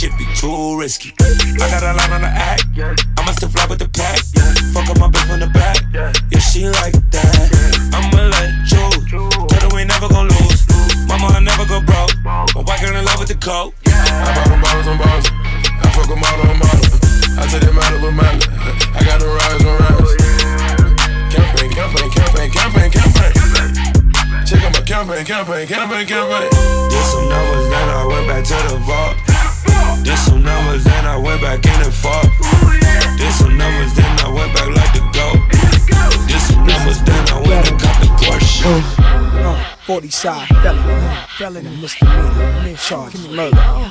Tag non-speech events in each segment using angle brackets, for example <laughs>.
shit be too risky. I got a line on the act, I must have fly with the pack. Fuck up my bitch from the back, yeah, she like that. I'ma let it choose, tell her we never gon' lose. Mama, I never go broke. My white girl in love with the coke. I bought them bottles on bottles. I fuck them all on model. I take them out of a model. I got them rides on rides. Campaign, campaign, campaign, campaign, campaign. Check out my campaign, campaign, campaign, campaign. Did some numbers, then I went back to the vault. Did some numbers, then I went back in and fought. Did some numbers, then I went back like the goat. Did some numbers, then I went and got the Porsche. Uh, 40 side felon, felon and misdemeanor, charge murder.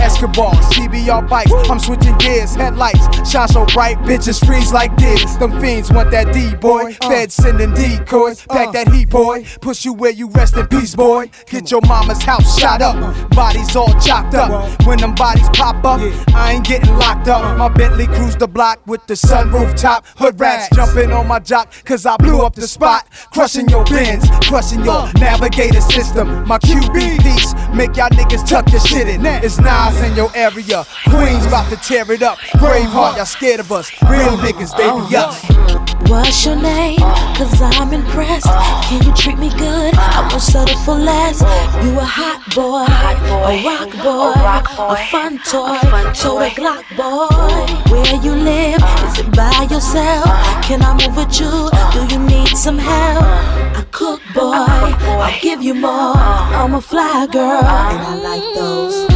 Escobar, CBR bikes, I'm switching gears, headlights. Shine so bright, bitches freeze like this. Them fiends want that D boy, uh. Fed sending decoys, uh. pack that heat boy, push you where you rest in peace, boy. Get your mama's house shot up, bodies all chopped up. When them bodies pop up, I ain't getting locked up. My Bentley cruise the block with the sunroof top, hood rats jumping on my jock, cause I blew up the spot, crushing your bins, crushing your uh. navigator system. My QB piece make y'all niggas tuck your shit in. It's Nas in your area, Queens about to tear it up. Braveheart, y'all scared of us. Real niggas, they be us. What's your name? Cause I'm impressed. Can you treat me good? I won't settle for less. You a hot boy, a rock boy, a fun toy, total Glock boy. Where you live? Is it by yourself? Can I move with you? Do you need some help? I cook boy, I'll give you more. I'm a fly girl, and I like those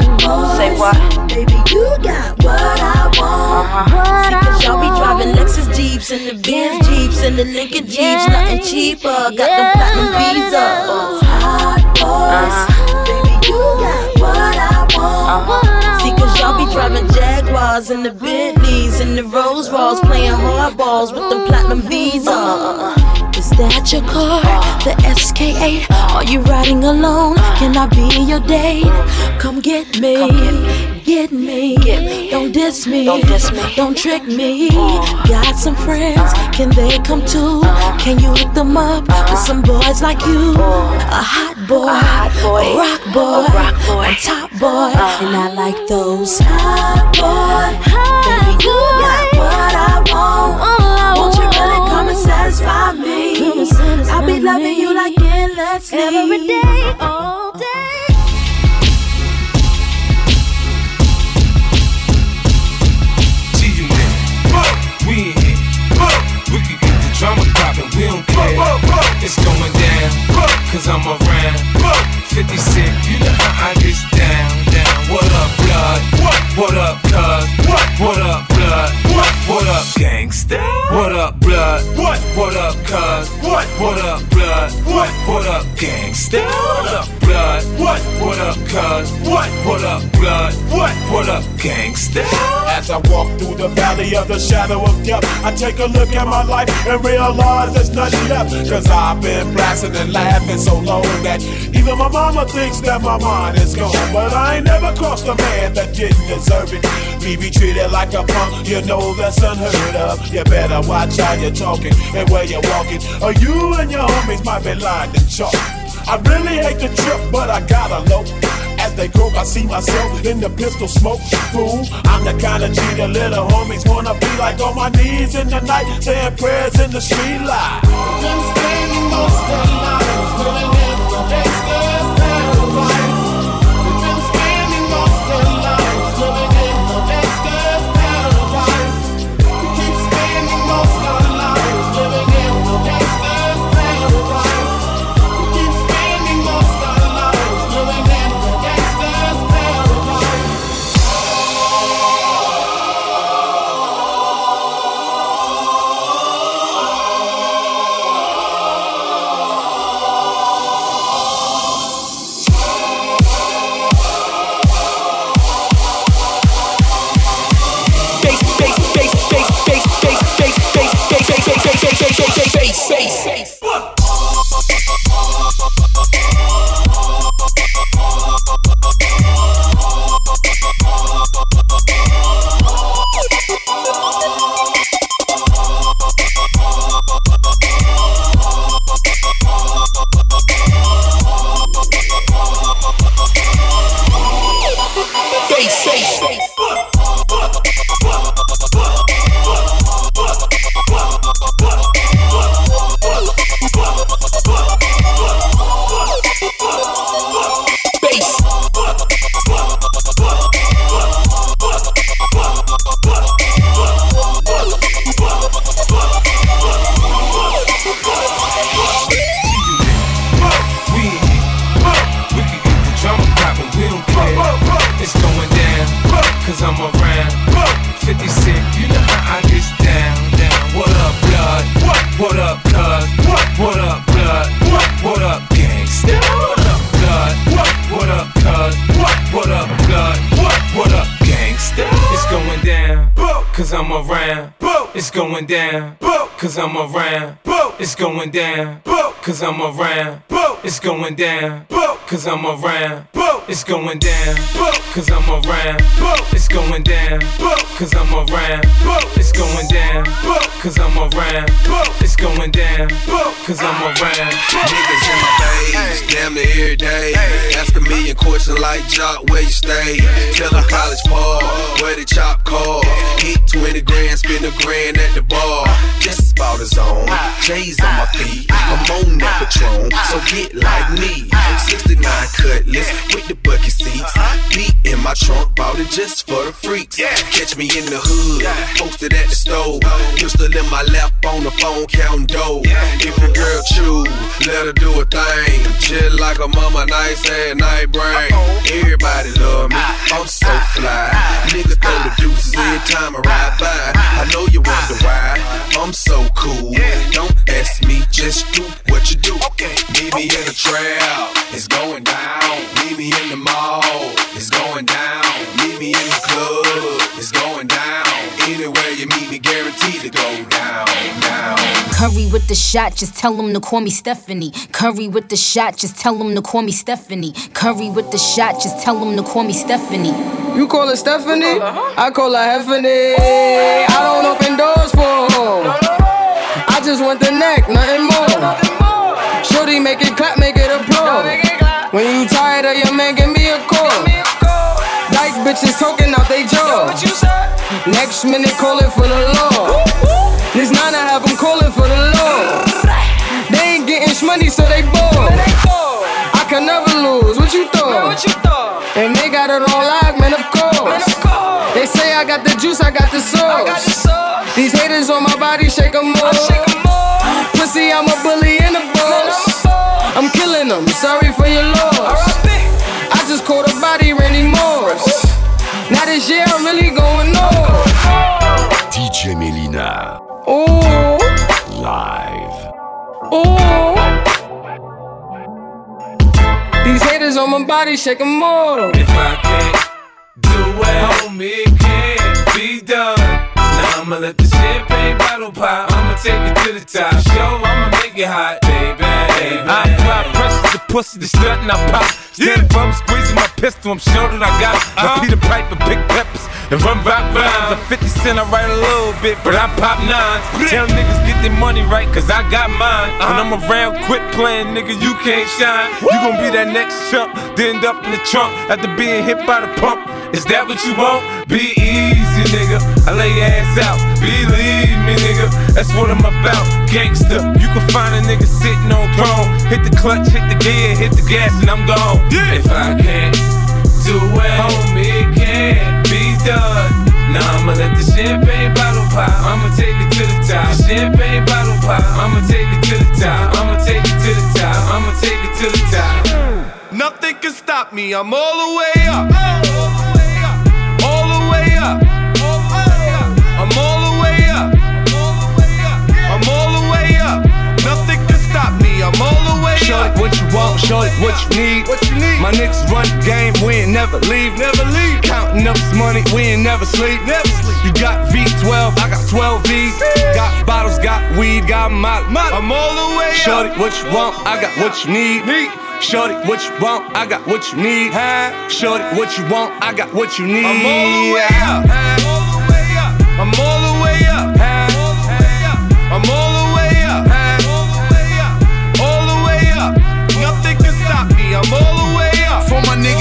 hot boys. Say what? Baby, you got what I want. Uh-huh. See, cause y'all be driving Lexus Jeeps and the Benz Jeeps and the Lincoln Jeeps, nothing cheaper. Got them platinum visas. Hot boys, baby, you got what I want. Uh See, cause y'all be driving Jaguars and the Bentleys and the Rolls Royce, playing hardballs with them platinum visas. Is that your car? The SK8? Are you riding alone? Can I be your date? Come get me. Get me. Don't diss me. Don't trick me. Got some friends. Can they come too? Can you hook them up with some boys like you? A hot boy. A hot boy. Rock boy. A boy. Top boy. Uh-huh. And I like those hot boy. Baby, you I'll be loving you like endlessly. Every day, all day. See you now. We in here. We can get the drama poppin', we don't care. It's going down, cause I'm around. 50 Cent, you know how I get down, down. What up, blood? What up, cuz? What up, blood? What up, gangsta? What up, blood? What What up, cuz? What What up, blood? What What up, gangsta? What up, blood? What What up, cuz? What What up, blood? What? What up, gangsta? As I walk through the valley of the shadow of death, I take a look at my life and realize there's nothing left. Cause I've been blasting and laughing so long that even my mama thinks that my mind is gone. But I ain't never crossed a man that didn't deserve it. Me be treated like a punk, you know that's unheard of. You better watch how you're talking and where you're walking, or you and your homies might be lined in chalk. I really hate the trip, but I gotta low. As they grow, I see myself in the pistol smoke. Fool, I'm the kind of the little homies wanna be like on my knees in the night, saying prayers in the street light. Been spending most of the gangster's I'm around. It's going down, cause I'm around. It's going down, cause I'm around. It's going down, cause I'm around. It's going down, cause I'm around. It's going down, cause I'm around. It's going down, cause I'm around. Niggas in my face, damn near every day. Asking me a question like Joc, where you stay? Tell them college ball, where the chop call. Hit 20 grand, spend a grand at the bar. Just about his own. J's on my feet, ah. I'm on that ah. Patron, so get like ah. me. 69 cutlass with the bucket seats. Beat in my trunk, bought it just for the freaks. Catch me in the hood, posted at the stove. Pistol in my lap on the phone, counting dough. If your girl chew, let her do a thing. Just like a mama, nice and night brain. Everybody love me, uh-huh. I'm so fly. Uh-huh. Niggas throw the uh-huh. deuces every time I ride by. I know you wonder why, I'm so cool. Don't ask me, just do what you do. Meet me in the trap, it's going down. Meet me in the mall, it's going down. Meet me in the club, it's going down. Anywhere you meet me, guaranteed to go down, down. Curry with the shot, just tell him to call me Stephanie. Curry with the shot, just tell him to call me Stephanie. Curry with the shot, just tell him to call me Stephanie. You call her Stephanie? I call her Heffany. I don't open doors for her. I just want the neck, nothing more. Shorty, make it clap, make it applaud. When you tired of your man, give me a call. Dyke bitches talking out they jaw. Next minute, calling for the law. This nine, I have them calling for the law. They ain't getting money, so they bored. I can never lose. What you thought? And they got it all locked, man, of course. They say I got the juice, I got the sauce. These haters on my body, shake them off. Pussy, I'm a bully and a boss. I'm killing them, sorry this year I'm really going on. DJ Melyna. Oh. Live. Oh. These haters on my body, shake them off. If I can't do it, homie, it can't be done. Now I'ma let the champagne bottle pop. I'ma take it to the top. Show, I'ma make it hot, baby. I apply to pussy, the stunt and I pop. Stand yeah. I'm squeezing my pistol, I'm sure that I got it. My uh-huh. Peter Piper, big peppers, and run rock rhymes. A 50 cent, I write a little bit, but I pop nines. Tell niggas get their money right, cause I got mine. When uh-huh. I'm around, quit playing, nigga, you can't shine. You gon' be that next chump, then end up in the trunk after being hit by the pump. Is that what you want? Be easy, nigga. I lay your ass out. Believe me, nigga. That's what I'm about. Gangster. You can find a nigga sitting on throne. Hit the clutch, hit the gear, hit the gas, and I'm gone. Yeah. If I can't do it, homie, it can't be done. Now I'ma let the champagne bottle pop. I'ma take it to the top. The Champagne bottle pop. I'ma take it to the top. I'ma take it to the top. I'ma take it to the top. Nothing can stop me. I'm all the way up. All the way up. I'm all the way up. I'm all the way up. Nothing can stop me. I'm all the way Show up. it what you want, show it what you need. What you need? My niggas run the game, we ain't never leave. Never leave. Counting up this money, we ain't never sleep. Never sleep. You got V12, I got 12 V's. Got bottles, got weed, got molly. I'm all the way up. what you want? I got what you need. Need. Shorty, what you want? I got what you need. Huh? Shorty, what you want? I got what you need. I'm all the way up. All the way up. I'm all the way up.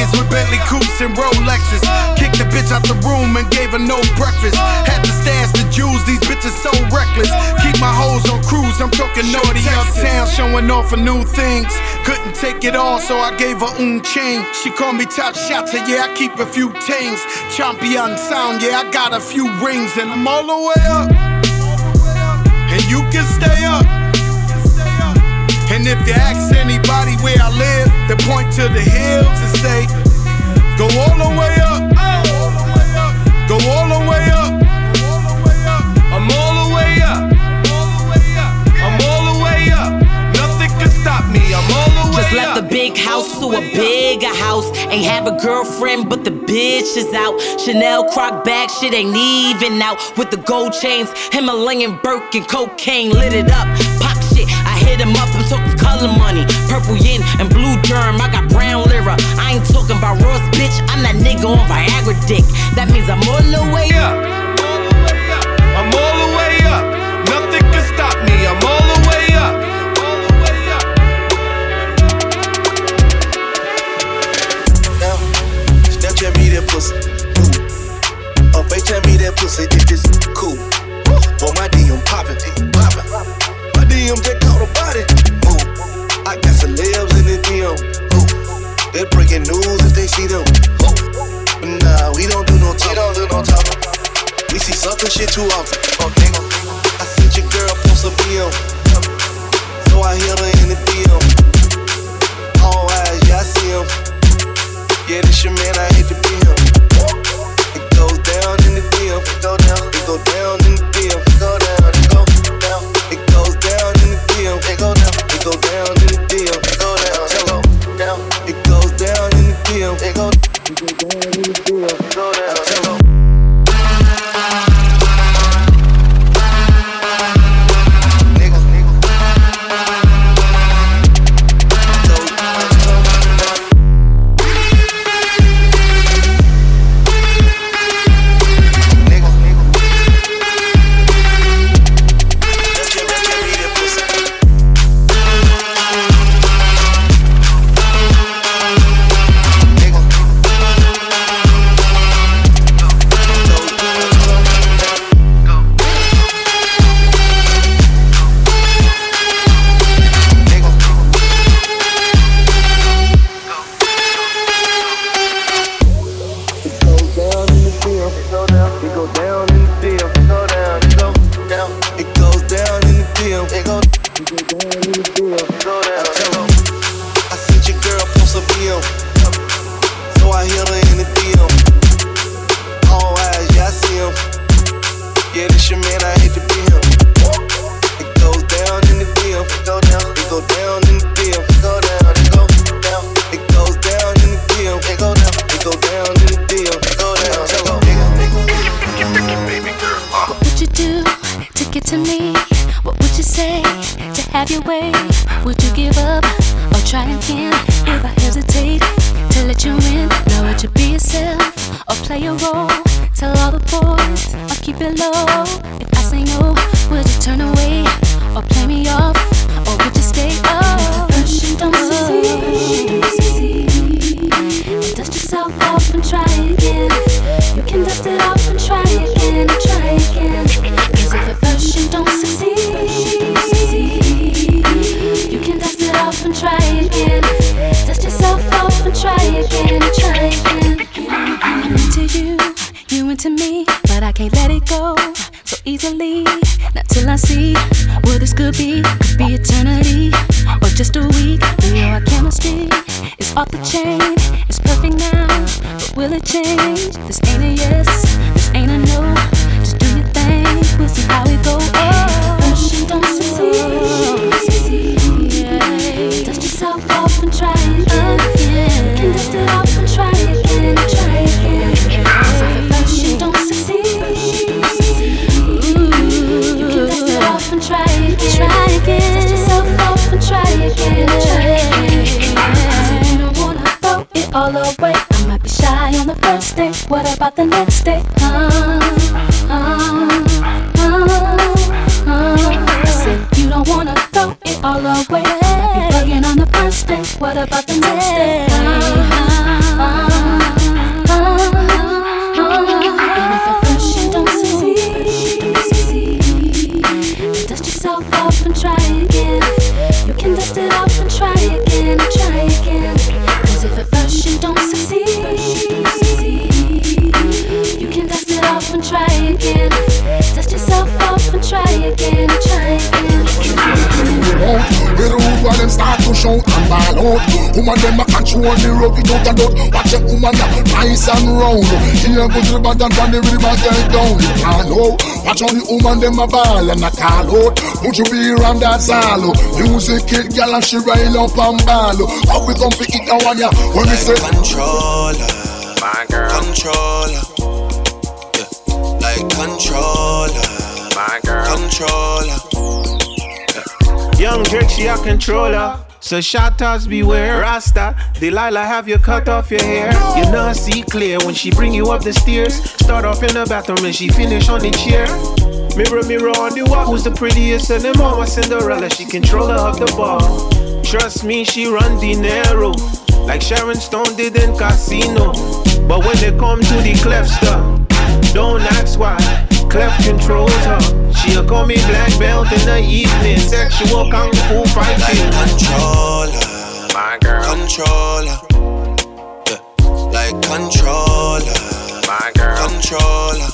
Niggas with Bentley coupes and Rolexes. Kicked the bitch out the room and gave her no breakfast. Had to stash the jewels, these bitches so reckless. Keep my hoes on cruise, I'm talking naughty uptown, showing off for new things. Couldn't take it all, so I gave her un chain. She called me top shot, yeah, I keep a few tings. Champion sound, yeah, I got a few rings, and I'm all the way up. And you can stay up. If you ask anybody where I live, they point to the hills and say, Go all the way up. Go all the way up. I'm all the way up. I'm all the way up. Nothing can stop me. I'm all the way up. Just left the big house to a bigger house. Ain't have a girlfriend, but the bitch is out. Chanel croc bag, shit ain't even out. With the gold chains, Himalayan Birkin, cocaine lit it up. Pop shit, I hit him up, color money. Purple yin and blue germ, I got brown lira. I ain't talking about Ross, bitch, I'm that nigga on Viagra dick. That means I'm all the way up. I'm all the way up. Nothing can stop me. I'm all the way up. Now, Snapchat me that pussy. Ooh. Or FaceTime me that pussy if it's cool. Boy, my DM poppin', poppin'. My DM just caught a body. Ooh. I got celebs in the DM. Ooh. They're breaking news if they see them. But nah, we don't do no talk. We don't do no talk. We see sucker shit too often. I sent your girl post a BM. So I hit her in the DM. All eyes, yeah, I see him. Yeah, this your man, I hate to be him. It goes down in the DM. It go down. It go down up or try again if I hesitate to let you in. Now would you be yourself or play a role? Tell all the boys I keep it low. If I say no, would you turn away or play me off or would you stay up? Push and don't succeed. Dust yourself off and try again. You can dust it off and try again, try again. Cause if at first you don't succeed. try again, try again. I'm into you, you into me, but I can't let it go so easily. Not till I see what this could be. Could be eternity or just a week. We our chemistry is off the chain. It's perfect now, but will it change? This ain't a yes, this ain't a no. first day? What about the next day? Uh, uh, uh, uh. I said you don't wanna throw it all away. You're bugging on the first day. What about the next day? Try again. Dust yourself off and try again, try again. With road while them start to shout and ball out. Woman them a control the road without a doubt Watch a woman nice and round. Here go to the bad and run the river girl down. You can't know Watch how the woman them a ball and a call out. Put you be around that salo Music hit, gal and she rile up and ball How we come to eat now one ya When we say Controller. My girl. Controller controller, my girl, controller. Young Drake, she a controller. So shatters beware, Rasta. Delilah have you cut off your hair. You not see clear when she bring you up the stairs. Start off in the bathroom and she finish on the chair. Mirror, mirror on the wall, who's the prettiest of them all? Cinderella, she controller of the ball. Trust me, she run dinero like Sharon Stone did in Casino. But when they come to the cleft stuff, uh, don't ask why. Clef controls her. She'll call me black belt in the evening. Sexual kung fu fighting. Like controller, my girl. Controller, yeah. Like controller, my girl. Controller.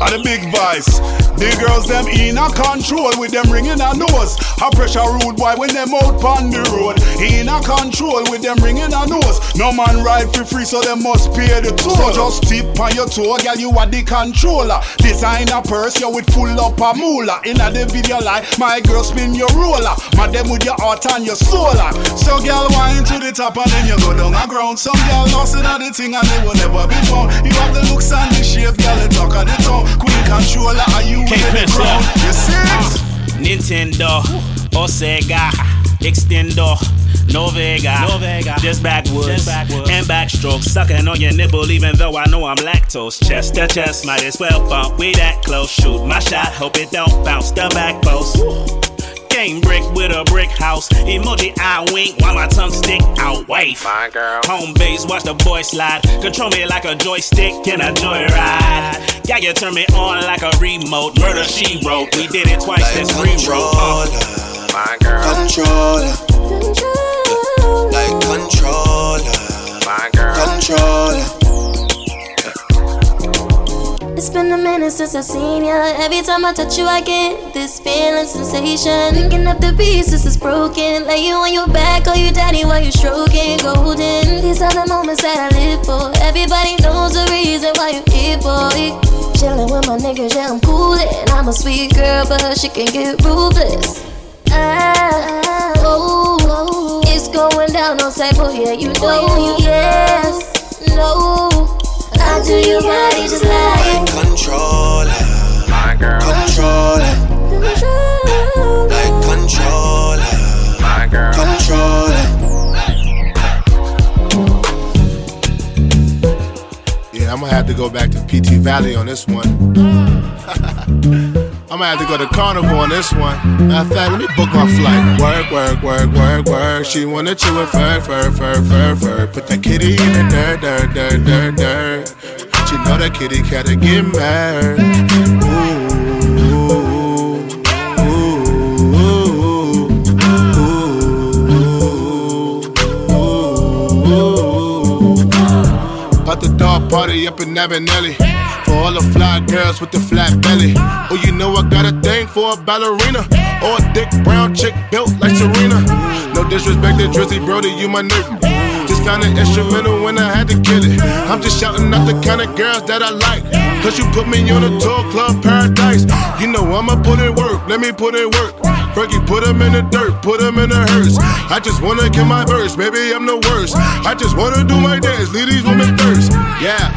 And the big voice. The girls them in a control with them ringing a nose. A pressure rude boy when them out on the road. In a control with them ringing a nose. No man ride for free, so they must pay the toll. So just tip on your toe, girl, you are the controller. Design a purse, you with full up a moolah. In a the video like my girl spin your roller. My them with your heart and your solar. So girl, wine to the top and then you go down the ground. Some girl lost in the thing and they will never be found. You have the looks and the shape, girl, the talk of the town. Queen controller, are you Can't with the piss. You see it? Nintendo or Sega, Extendo. No Vega, no Vega, just backwards, Just backwards. and backstroke, sucking on your nipple, even though I know I'm lactose. Chest to chest, might as well bump. We that close, shoot my shot, hope it don't bounce the back post. Game brick with a brick house. Emoji I wink while my tongue stick out. Wife. My girl. Home base, watch the boy slide. Control me like a joystick in a joyride. Yeah, you turn me on like a remote. Murder she wrote. We did it twice, Like this rewrote. Uh. my girl. Controller, yeah. like controller, my girl. Controller. It's been a minute since I've seen ya. Every time I touch you, I get this feeling sensation. Picking up the pieces is broken. Lay you on your back, call you daddy while you stroking. Golden. These are the moments that I live for. Everybody knows the reason why you here, boy. Chilling with my niggas, yeah, I'm coolin'. I'm a sweet girl, but she can get ruthless. Ah, oh, oh, it's going down on cyber, yeah, you know. Yes, no. I do you right, just like Controller, my girl. Controller, like controller, my girl. Controller. Yeah, I'm gonna have to go back to PT Valley on this one. Mm. <laughs> I'm gonna have to go to Carnival on this one. Matter of fact, let me book my flight. Work, work, work, work, work. She wanna chew with fur, fur, fur, fur, fur. Put that kitty in the dirt, dirt, dirt, dirt, dirt. You know that kitty gotta get mad. About the dog party up in Avenelli. For all the fly girls with the flat belly. Oh, you know I got a thing for a ballerina. Or a thick brown chick built like Serena. No disrespect to Drizzy Brody, you my nigga. Just kinda instrumental when I had to kill it. I'm just shouting out the kind of girls that I like. Cause you put me on a tour club paradise. You know I'ma put in work, let me put in work. Fergie, put him in the dirt, put him in the hearse. I just wanna get my verse, baby, I'm the worst. I just wanna do my dance, leave these women thirst. Yeah,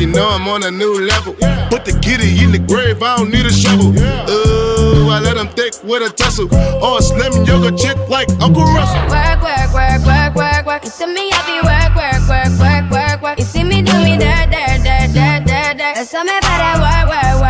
you know I'm on a new level. Put the kitty in the grave, I don't need a shovel. Ooh, I let him thick with a tussle. Or a slim yoga chick like Uncle Russell. Work, work, work, work, work, work. You see me happy, work, work, work, work, work, work. You see me do me dirt, dirt, dirt, dirt, dirt, dirt. That's all me better work, work, work, work, work,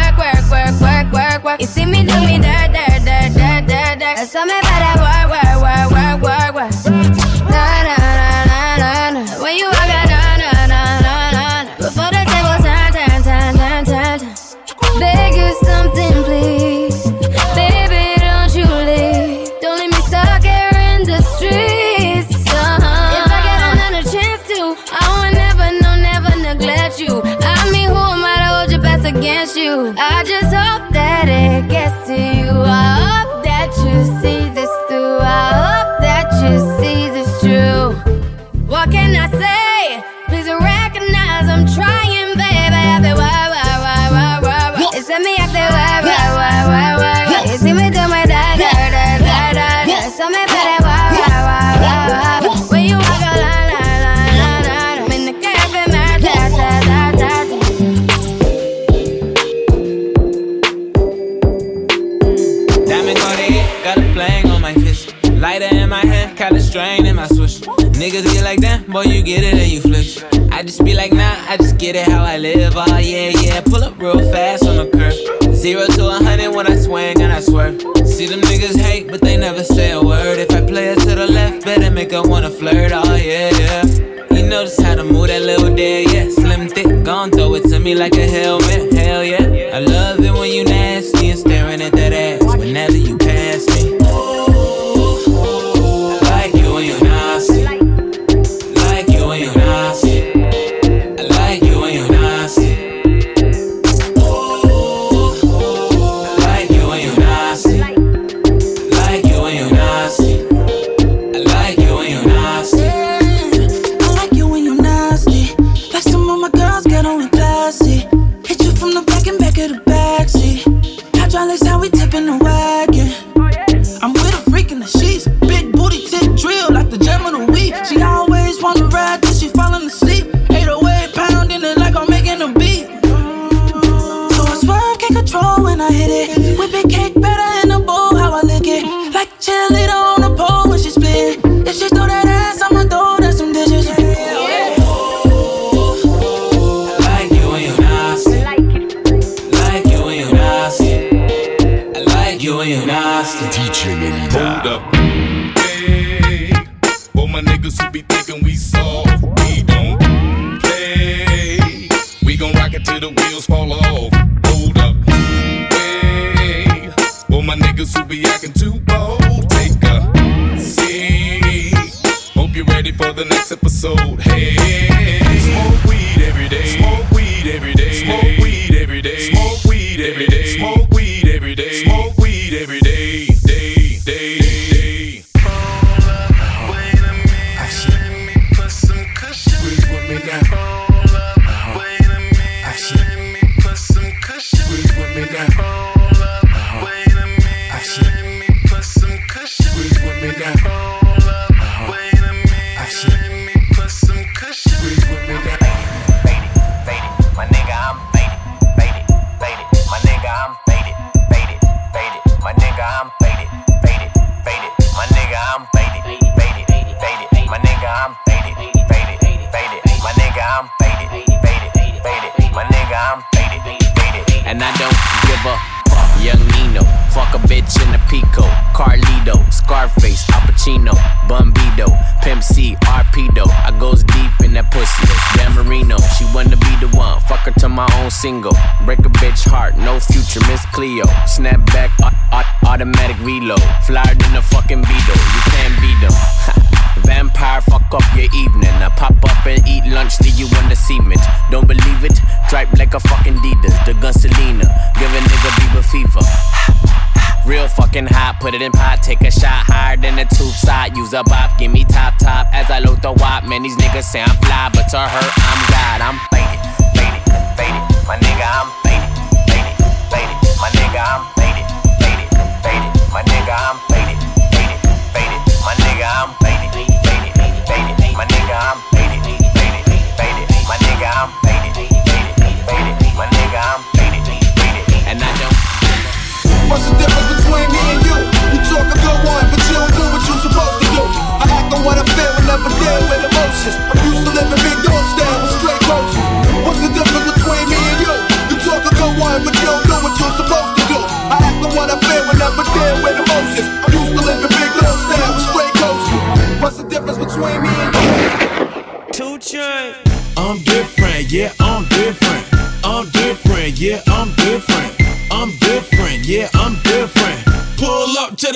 work, work, work, work. You see me do me da da da da da da. Eso me para work, work, work, work, work, work. when I hit it. Whipping cake better in a bowl, how I lick it. Like cheerleader cement. Don't believe it? Dripe like a fucking Adidas. The gun Selena. Give a nigga Bieber fever. Real fucking hot, put it in pot, take a shot higher than the tube side. Use a bop, give me top top as I load the wop. Man, these niggas say I'm fly, but to her, I'm God. I'm faded, faded, faded. My nigga, I'm faded, faded, faded. My nigga, I'm faded, faded, faded. My nigga, I'm faded, faded, faded. My nigga, I'm faded, faded, faded. My nigga, I'm faded. What's the difference between me and you? You talk a good one, but you don't do what you're supposed to do. I act on what I feel and never deal with emotions. I'm used to living big dogs down with straight coaches. What's the difference between me and you? You talk a good one, but you don't do what you're supposed to do. I act on what I feel and never deal with emotions. I'm used to living big dogs down with straight coaches. What's the difference between me and you? Two chains. I'm different, yeah, I'm different. I'm different, yeah, I'm different.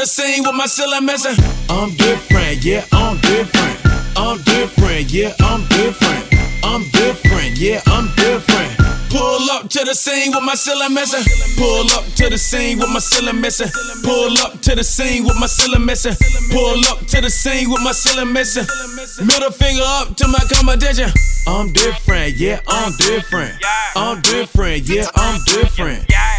The scene with my ceiling missing. I'm different, yeah, I'm different. I'm different, yeah, I'm different. I'm different, yeah, I'm different. Pull up to the scene with my ceiling missing. Pull up to the scene with my ceiling missing. Pull up to the scene with my ceiling missing. Pull up to the scene with my ceiling missing. Middle finger up to my competition. I'm different, yeah, I'm different. I'm different, yeah, I'm different.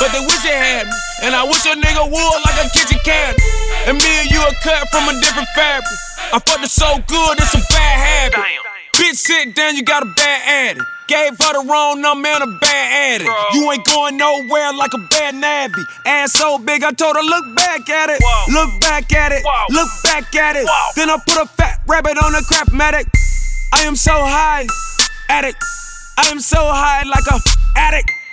But they wish they had me. And I wish a nigga would like a kitchen cabinet. And me and you are cut from a different fabric. I fucked it so good, it's a bad habit. Bitch, sit down, you got a bad addict. Gave her the wrong number and a bad addict. You ain't going nowhere like a bad navvy. Ass so big, I told her, look back at it. Look back at it. Look back at it. Then I put a fat rabbit on a crap medic. I am so high, addict. I am so high like a addict.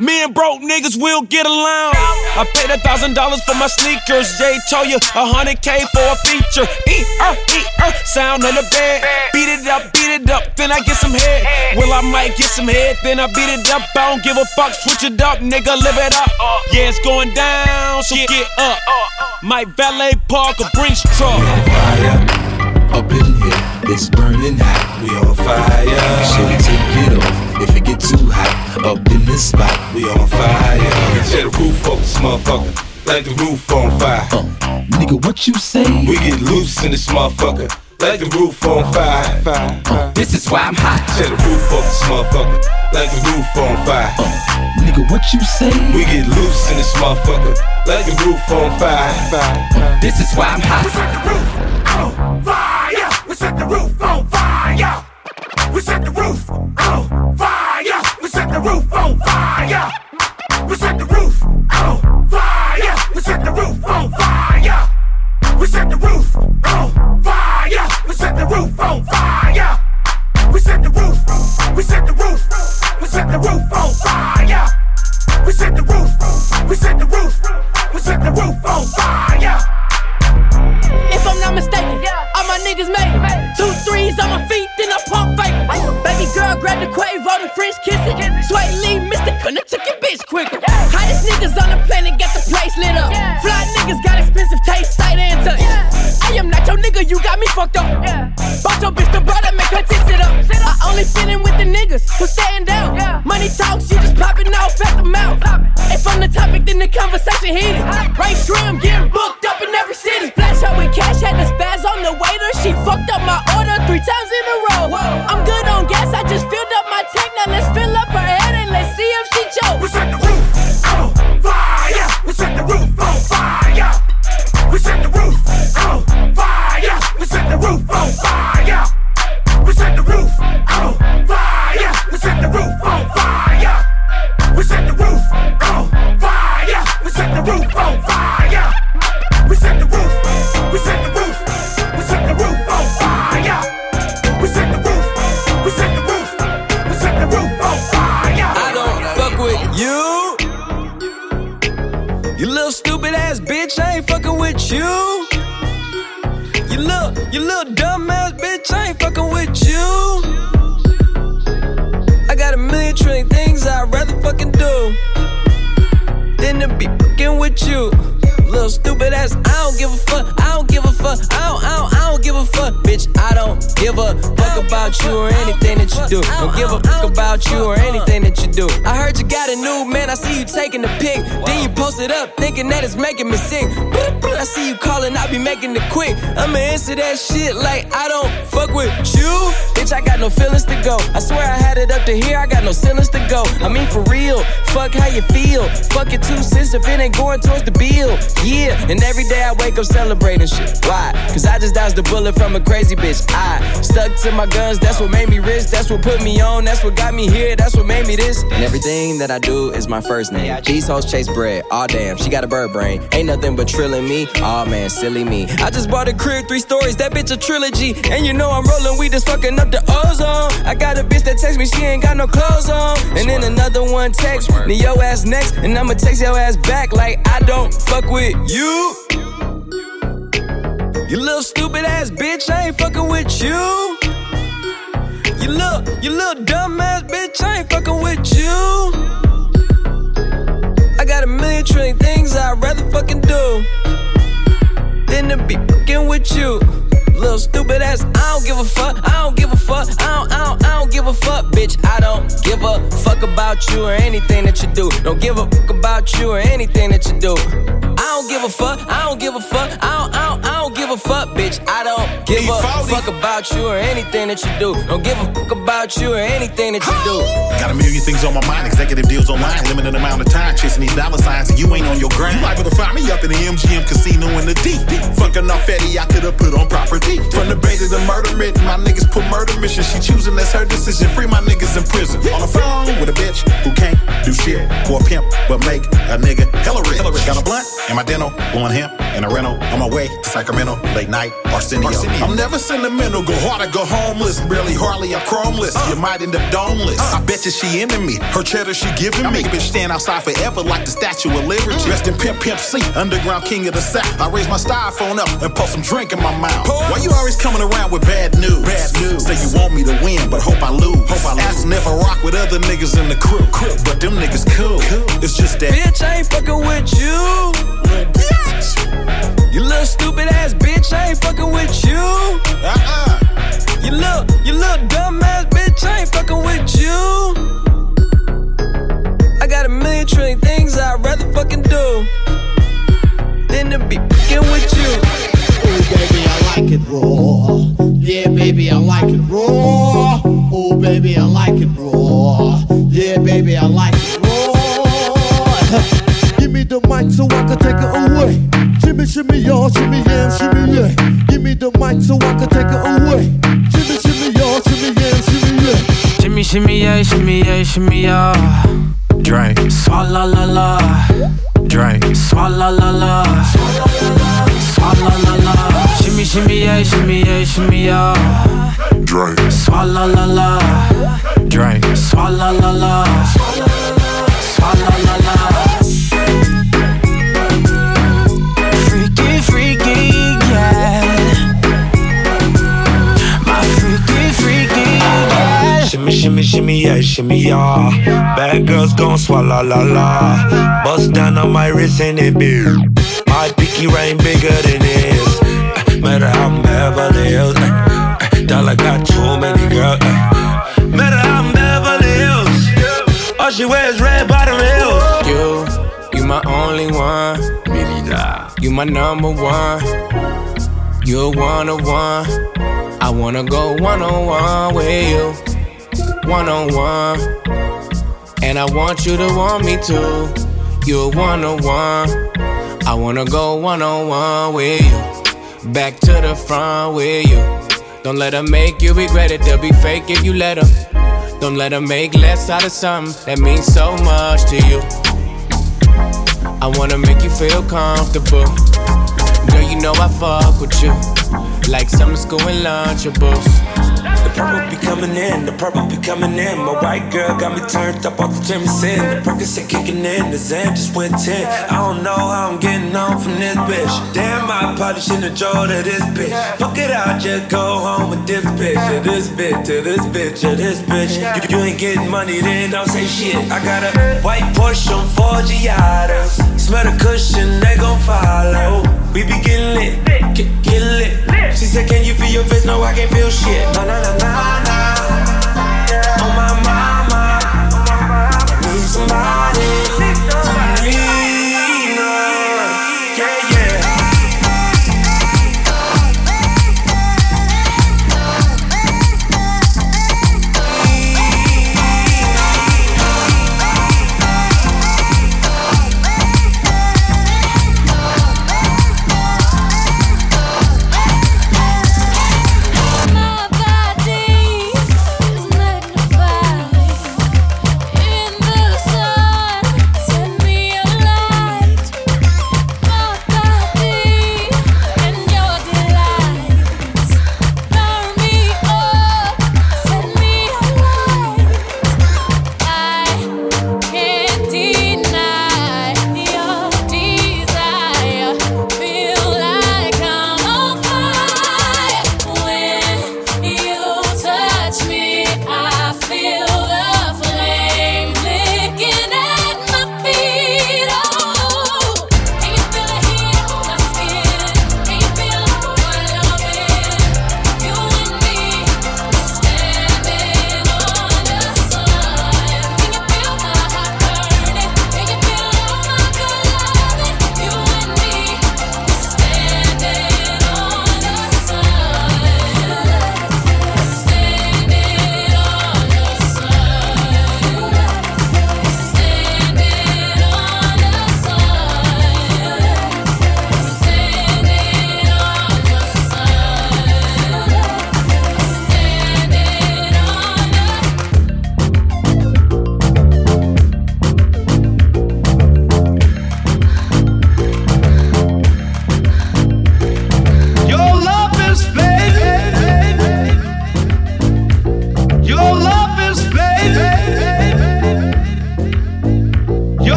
Me and broke niggas will get along. I paid a thousand dollars for my sneakers. Jay told you a hundred K for a feature. E er e er, sound on the bed. Beat it up, beat it up, then I get some head. Well, I might get some head, then I beat it up. I don't give a fuck, switch it up, nigga, live it up. Yeah, it's going down, so get up. My valet park a Brinks truck. We on fire, Up in here, it's burning hot. We on fire. Up in this spot, we on fire. Set the roof up, this motherfucker. Like the roof on fire. Uh, nigga, what you say? We get loose in this motherfucker. Like the roof on fire. Uh, this is why I'm hot. Set the roof up, this motherfucker. Like the roof on fire. Uh, nigga, what you say? We get loose in this motherfucker. Like the roof on fire. Uh, this is why I'm hot. We set the roof We set the roof on fire. We set the roof on fire. We set the roof on fire. We set the roof on fire. We set the roof. We set the roof. We set the roof on fire. We set the roof. We set the roof. We set the roof on fire. If I'm not mistaken, all my niggas made it. Two threes on my feet, then I pump fake. Baby girl, grab the Quavo, the French kissing. kiss it. Mr. Cunna took your bitch quicker. Hottest niggas on the planet, got the place lit up. Fly niggas got expensive taste, sight and touch. I am not your nigga, you got me fucked up. Yeah. Bought your bitch the brother, make her tits it up. I only fit in with the niggas who stand down. Money talks, you just popping off at the mouth. If I'm the topic, then the conversation heated. Right trim, getting booked up in every city. Flash out with cash, had the spaz on the waiter. She fucked up my order three times in a row. I'm good on gas, I just filled up my tank. Now let's fill up yo. Respect the about you or anything that you do. Don't give a fuck about you or anything that you do. I heard you got a new man. I see you taking the pic. Then you post it up, thinking that it's making me sick. I see you calling, I be making it quick. I'ma answer that shit like I don't fuck with you. Bitch, I got no feelings to go. I swear I had it up to here. I got no ceilings to go. I mean for real. Fuck how you feel. Fuck it two cents if it ain't going towards the bill. Yeah, and every day I wake up celebrating shit. Why? Cause I just dodged a bullet from a crazy bitch. I stuck to my guns, that's what made me rich. That's what put me on, that's what got me here, that's what made me this. And everything that I do is my first name. These hoes chase bread, aw oh, damn, she got a bird brain. Ain't nothing but trilling me, aw oh, man, silly me. I just bought a crib, three stories, that bitch a trilogy. And you know I'm rolling, we just fucking up the ozone. I got a bitch that text me, she ain't got no clothes on. And then another one text me, yo ass next, and I'ma text your ass back like I don't fuck with you. You little stupid ass bitch, I ain't fucking with you. You little, you little dumb ass bitch, I ain't fucking with you. I got a million trillion things I'd rather fucking do than to be fucking with you. Little stupid ass, I don't give a fuck, I don't give a fuck, I don't, I don't, I don't give a fuck, bitch. I don't give a fuck about you or anything that you do. Don't give a fuck about you or anything that you do. I don't give a fuck, I don't give a fuck, I don't, I don't, I don't give a fuck, bitch. I don't give a fuck about you or anything that you do. Don't give a fuck about you or anything that you do. Got a million things on my mind, executive deals online, limited amount of time, chasing these dollar signs, and you ain't on your grind. You liable to find me up in the MGM casino in the deep. Fucking off Eddie, I could've put on property. From the bay to the murder mitt, my niggas put murder mission. She choosing, that's her decision. Free my niggas in prison. On the phone with a bitch who can't do shit for a pimp, but make a nigga hella rich. Got a blunt in my dental, blowing hemp in a rental. On my way to Sacramento, late night, Arsenio. Arsenio. I'm never sentimental, go hard or go homeless. Barely, hardly, I'm chromeless. Uh. You might end up domeless. Uh. I bet you she into me. Her cheddar she giving I me. Make a bitch stand outside forever like the Statue of Liberty. Mm. Rest in Pimp Pimp C, underground king of the South. I raise my styrofoam up and pour some drink in my mouth. Why you always coming around with bad news? Bad news. Say you want me to win, but hope I lose. Hope I lose. Asking if I rock with other niggas in the crew. crew. But them niggas cool. cool. It's just that. Bitch, I ain't fucking with you. Bitch. You little stupid ass bitch, I ain't fucking with you. Uh-uh. You little, you little dumb ass bitch, I ain't fucking with you. I got a million trillion things I'd rather fucking do than to be fucking with you. Oh baby, I like it raw. Yeah, baby, I like it raw. Oh baby, I like it raw. Yeah, baby, I like it raw. <laughs> Give me the mic so I can take it away. Shimmy, shimmy, y'all, shimmy, yeah, shimmy, yeah. Give me the mic so I can take it away. Shimmy, shimmy, y'all, shimmy, yeah, shimmy, yeah. Shimmy, shimmy, yeah, shimmy, yeah, shimmy, yeah. Drink, swalla la la. Drink, swalla la la. Swalla la la. Shimmy, shimmy, yeah, shimmy, yeah, shimmy, yeah. Drink, swalla la la. Drink, swalla la la. Swalla la la. Shimmy, shimmy, yeah, shimmy, yeah. Bad girls gon' swallow la la. Bust down on my wrist and it big. My pinky ring bigger than this. Uh, matter how I'm Beverly Hills. Uh, uh, dollar got too many girls. Uh, matter how I'm Beverly Hills. All she wears red bottom heels. You, you my only one. You my number one. You're one on one. I wanna go one on one with you. One on one. And I want you to want me too. You're one on one. I wanna go one on one with you. Back to the front with you. Don't let them make you regret it. They'll be fake if you let them. Don't let them make less out of something that means so much to you. I wanna make you feel comfortable. Girl, you know I fuck with you. Like summer school and lunchables. The purple be coming in, the purple be coming in. My white girl got me turned up off the Jameson. The Percocet kicking in, the Xan just went 10. I don't know how I'm getting on from this bitch. Damn, I probably shouldn't have drove to this bitch. Fuck it, I'll just go home with this bitch. To this bitch, to this bitch, to this bitch. You, you ain't getting money, then don't say shit. I got a white Porsche on four Giadas. Smell the cushion, they gon' follow. We be getting lit, get, get lit. She said, Can you feel your face? No, I can't feel shit. Nah, nah, nah, nah, nah.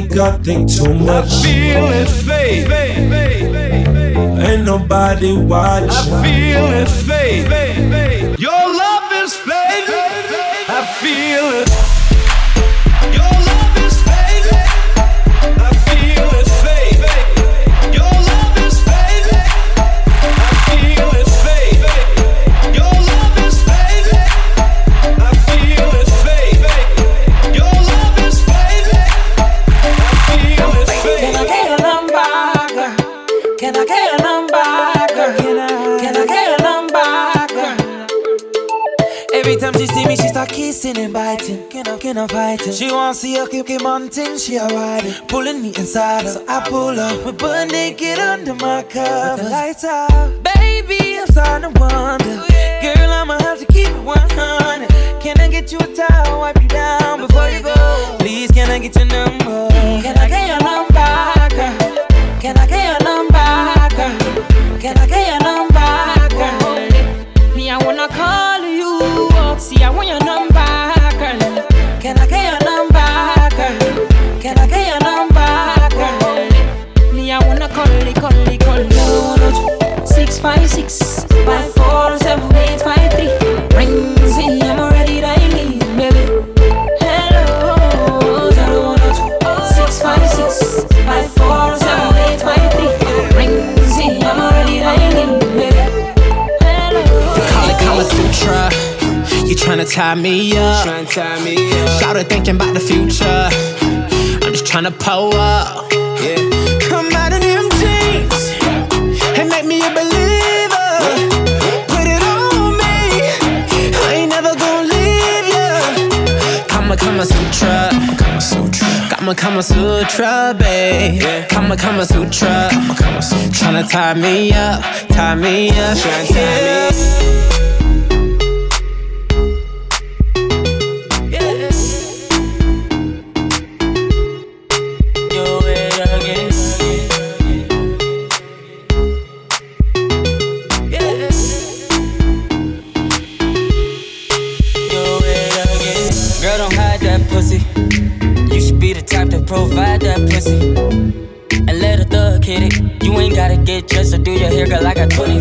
Think I think too much. I feel it fade. Ain't nobody watching. I feel it fade. Can I, can I fighting? She want see her keep keep on thing, she a riding, pulling me inside. So I pull up, we butt naked under my cover. With the lights out, baby, I'm starting to wonder. Oh, Girl, I'ma have to keep it 100. Can I get you a towel, wipe you down before you go? Please, can I get your number? Can I tie me up. Trying to tie me up. Started thinking about the future. I'm just trying to pull up. Yeah. Come out of them jeans and make me a believer. Put it on me. I ain't never gonna leave ya. Kama Kama Sutra. Kama Sutra. Kama Kama Sutra, babe. Yeah. Kama Kama Sutra. Kama Kama Sutra. Tryna tie me up, tie me up. Yeah. me up. fancy. And let a thug hit it. You ain't gotta get dressed or do your hair, girl. I got 20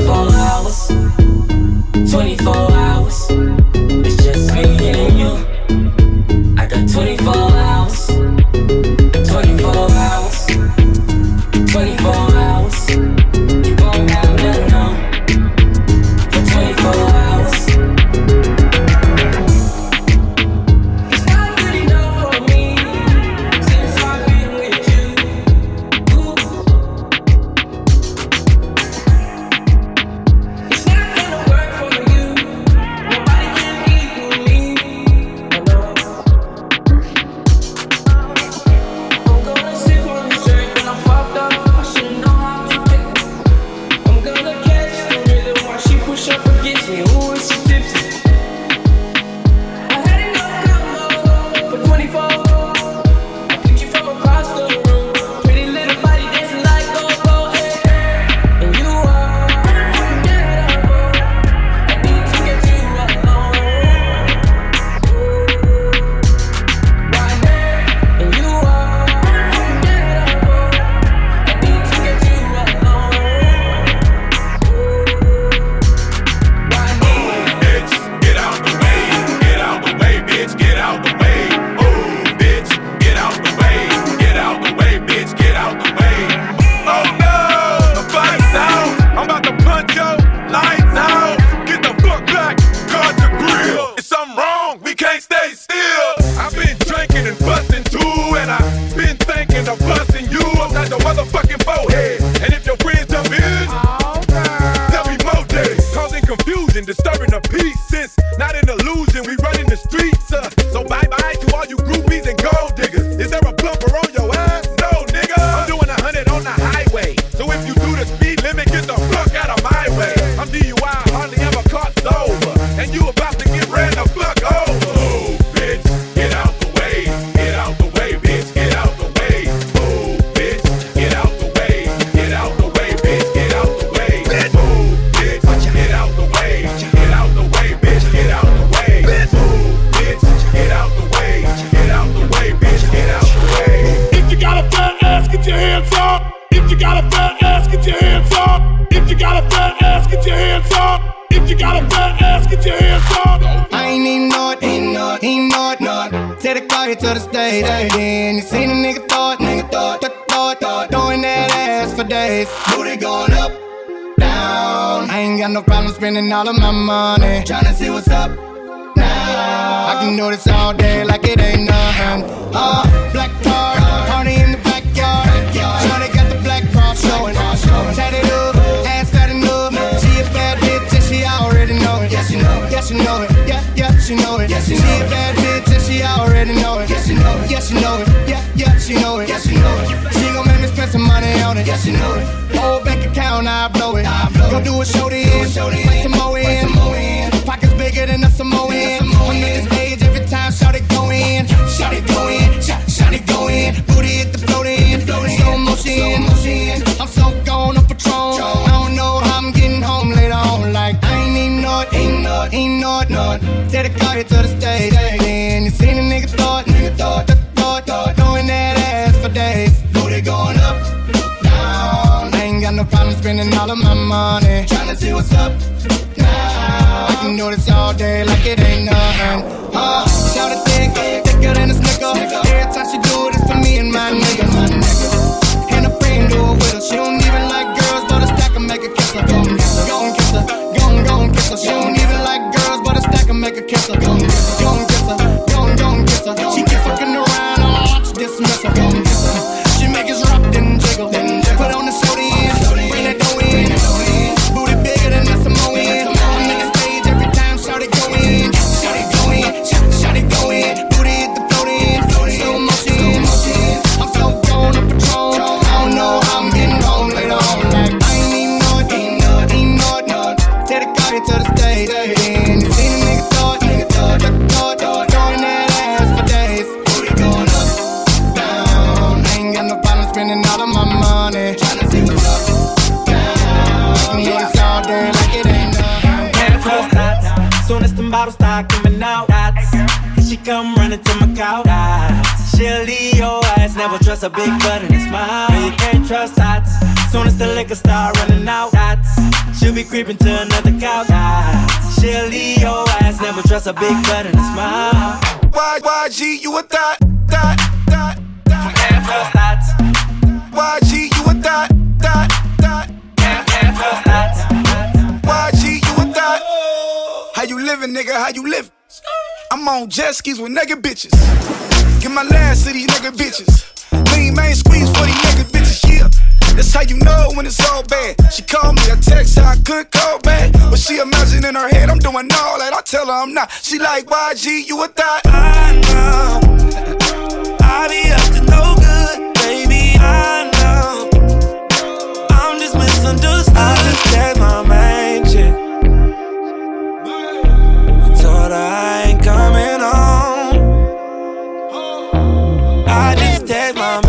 life. Booty going up, down. I ain't got no problem spending all of my money. Tryna see what's up now. I can do this all day like it ain't nothing. Uh, black car, party in the backyard. backyard. Got the black bra showing. Tatted up, ass fat enough. She a bad bitch and she already know it. Yes, you know it. Yes, you know it. Yeah, yeah, she know it. Yes, she, she know a bad bitch. I already know it. Yes, she know it. Yes, she know it. Yeah, yeah, she know it. Yes, she know it. She gon' make me spend some money on it. Yeah, she know it. Whole bank account, I blow it. I blow Go it. do a show to end. Bring some more in. Pockets bigger than a Samoan. I'm at this age every time, shout it go in. Shout it go in. Shout, it go in. Booty hit the floating. Slow motion. I'm so gone a Patron. I don't know thought, he know it, know it. Take the car to the stage. Then you seen a nigga thought, nigga thought, th- thought, thought, doing that ass for days. Booty going up, down. I ain't got no problem spending all of my money. Tryna see what's up now. I can do this all day like it ain't nothing. Oh, shout it, think, trust a big butt and a smile. No, you can't trust that. Soon as the liquor start running out, that's she'll be creeping to another couch. That's she'll leave your ass. Never trust a big butt and a smile. Why, YG, you a thot, thot, thot, thot. Can't trust that. YG, you a thot, thot, thot. Can't, can't trust that. YG, you a thot. How you living, nigga? How you living? I'm on jet skis with nigga bitches. Get my last to these nigga bitches. Lean main squeeze for these nigga bitches, yeah. That's how you know when it's all bad. She called me a text, I couldn't call back. But she imagine in her head I'm doing all that. I tell her I'm not. She like YG, you a thot. I know I be up to no good, baby. I know I'm just misunderstood. I just had my main chick. Told her I ain't coming home. I just text my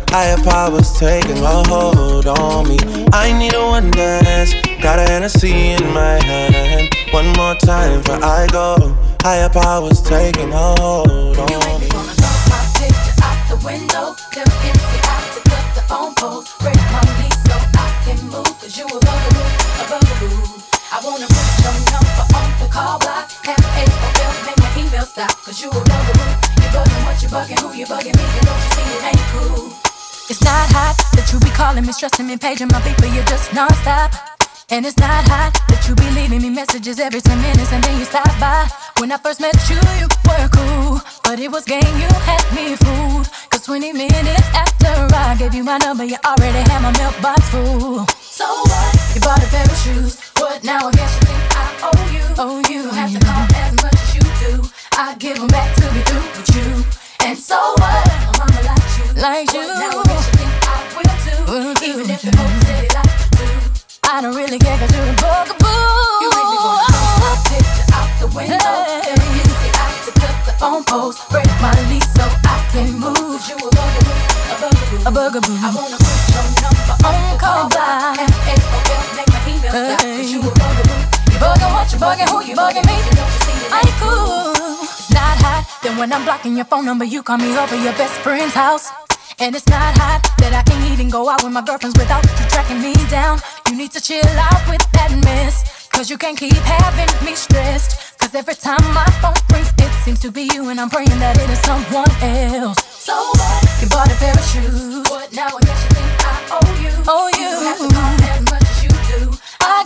Higher powers taking a hold on me. I need a one dance. Got a Hennessy in my hand. One more time for I go. Higher powers taking a hold on me. the window, them empty out to cut the phone poles. Break my lease so I can move, cause you a bugaboo, a bugaboo. I wanna put your number on the call block. Have AOL, make my email stop, cause you a bugaboo. You bugging what you bugging, who you bugging me, and don't you see it ain't cool. It's not hot that you be calling me, stressing me, paging my people, you're just non-stop. And it's not hot that you be leaving me messages every 10 minutes and then you stop by. When I first met you, you were cool. But it was game, you had me fooled. Cause 20 minutes after I gave you my number, you already had my mailbox full. So what? You bought a pair of shoes. but now? I guess you think I owe you. Oh, you. don't have to call as much as you do. I give them back to be through with you. And so what? My mama likes you. Like you. Do. Even if the folks said it like you do. I don't really care cause you're a bugaboo. You make me wanna throw my picture out the window. Hey. Them easy out to cut the phone poles. Break my lease so I can move. you a bugaboo, a bugaboo. A bugaboo. I wanna put your number on the call block. F-A-O-L, make my email stop. 'Cause you a bugaboo. You bugging what you bugging, who you bugging me? Don't I ain't cool. It's not hot. Then when I'm blocking your phone number, you call me over your best friend's house. And it's not hot that I can't even go out with my girlfriends without you tracking me down. You need to chill out with that mess. Cause you can't keep having me stressed. Cause every time my phone rings, it seems to be you, and I'm praying that it is someone else. So what? You bought a pair of shoes. What now? I guess you think I owe you. Oh, you. don't have to call as much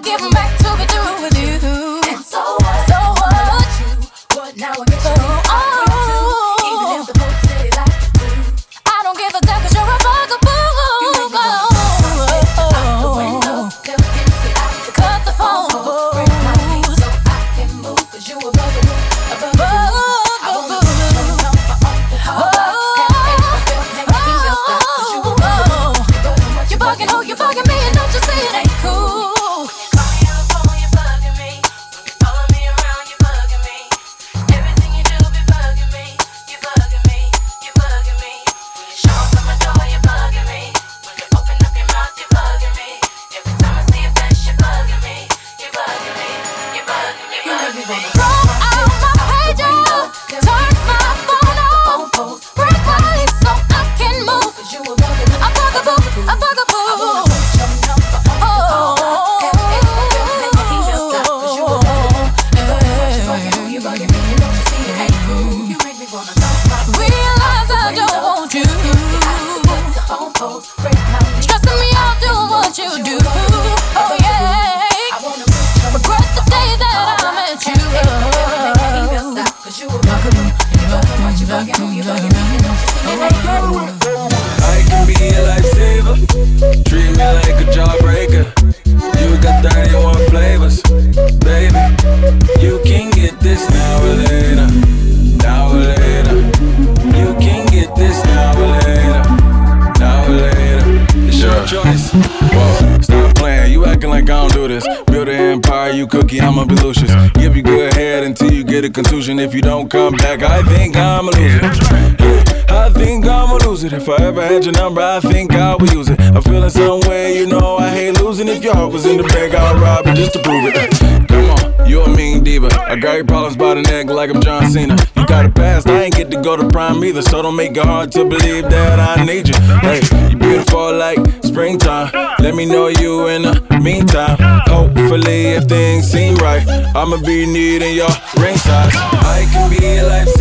give 'em back to be through with you. And so what? So what? What now? I guess you ain't got to do. Either. So don't make it hard to believe that I need you. Hey, you beautiful like springtime. Let me know you in the meantime. Hopefully, if things seem right, I'ma be needing your ring size. I can be a lifesaver.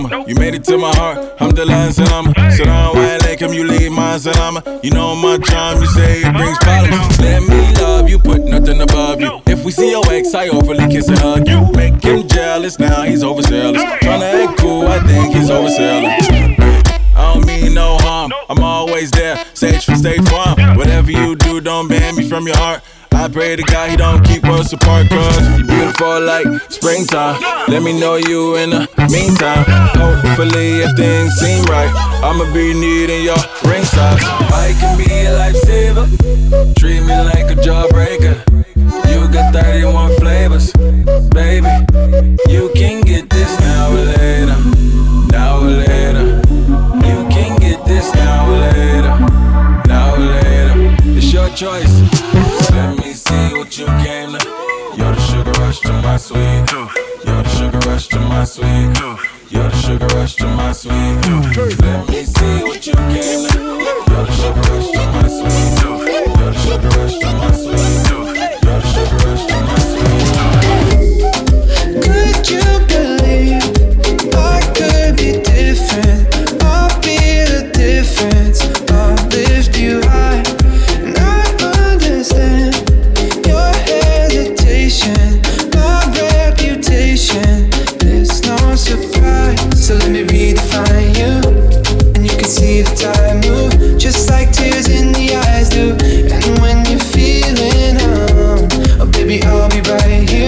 You made it to my heart. Alhamdulillah, salama. Sit down, while I come, you leave my salama. You know my charm, you say it brings problems. Let me love you, put nothing above you. If we see your ex, I overly kiss and hug you. Make him jealous, now he's overzealous. Tryna act cool, I think he's overselling. I don't mean no harm. I'm always there. Sage from State Farm. Whatever you do, don't ban me from your heart. I pray to God he don't keep us apart, cause you beautiful like springtime. Let me know you in the meantime. Hopefully, if things seem right, I'ma be needing your ring size. I can be a lifesaver. Treat me like a jawbreaker. You got 31 flavors, baby. You can get this now or later. Now or later. You can get this now or later. Now or later. It's your choice. What you came to. You're the sugar rush to my sweet. You're the sugar rush to my sweet. You're the sugar rush to my sweet. Let me see what you came to. You're the sugar rush to my sweet. You're the sugar rush to my sweet. I'll be right here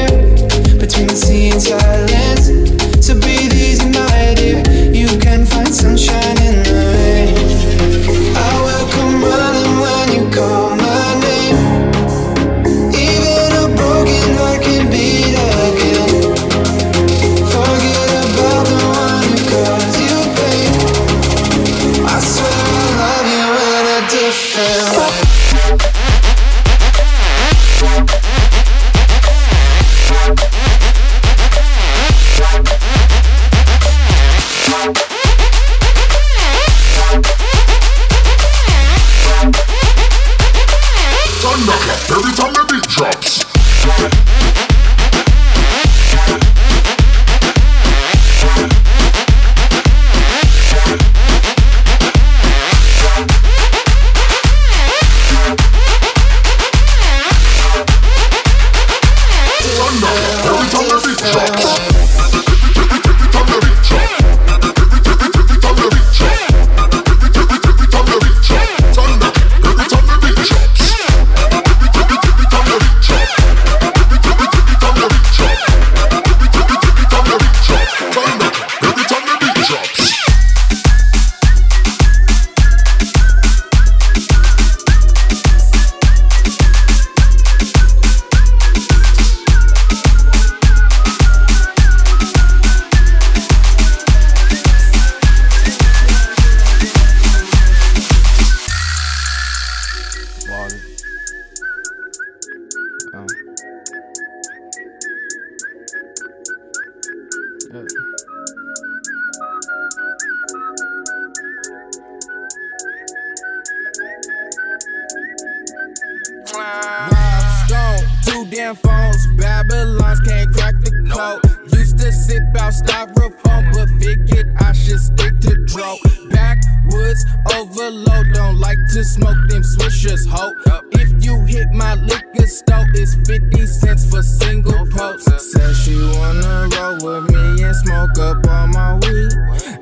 two damn phones. Babylons can't crack the code. Used to sip out styrofoam, but figured I should stick to dro. Backwoods overload, don't like to smoke them swishers, ho. If you hit my liquor store, it's 50 cents for single post. Said she wanna roll with me and smoke up all my weed.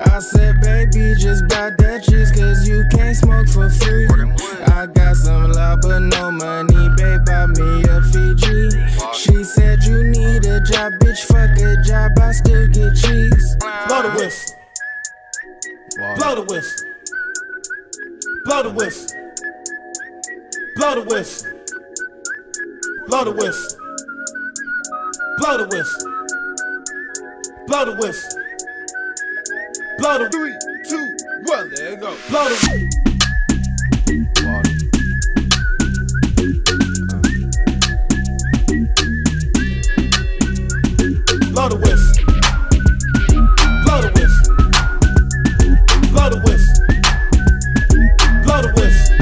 I said, baby, just buy that cheese, cause you can't smoke for free. I got some love, but no money, babe, buy me bitch, fuck a job, I still get cheese. Blow the whistle. Blow the whistle. Blow the whistle. Blow the whistle. Blow the whistle. Blow the whistle. Blow the whistle. Blow the three, two, one. There you go. Blow the. Blow the whistle. Blow the whistle. Blow the whistle. Blow the whistle.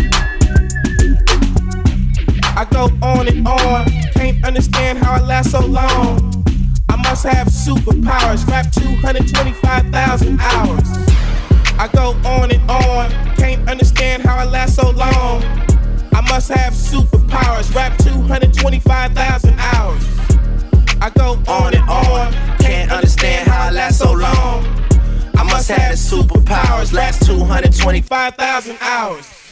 I go on and on. Can't understand how I last so long. I must have superpowers. Rap 225,000 hours. I go on and on. Can't understand how I last so long. I must have superpowers. Rap 225,000 hours. I go on and on. Can't understand how I last so long. I must have superpowers. Last 225,000 hours.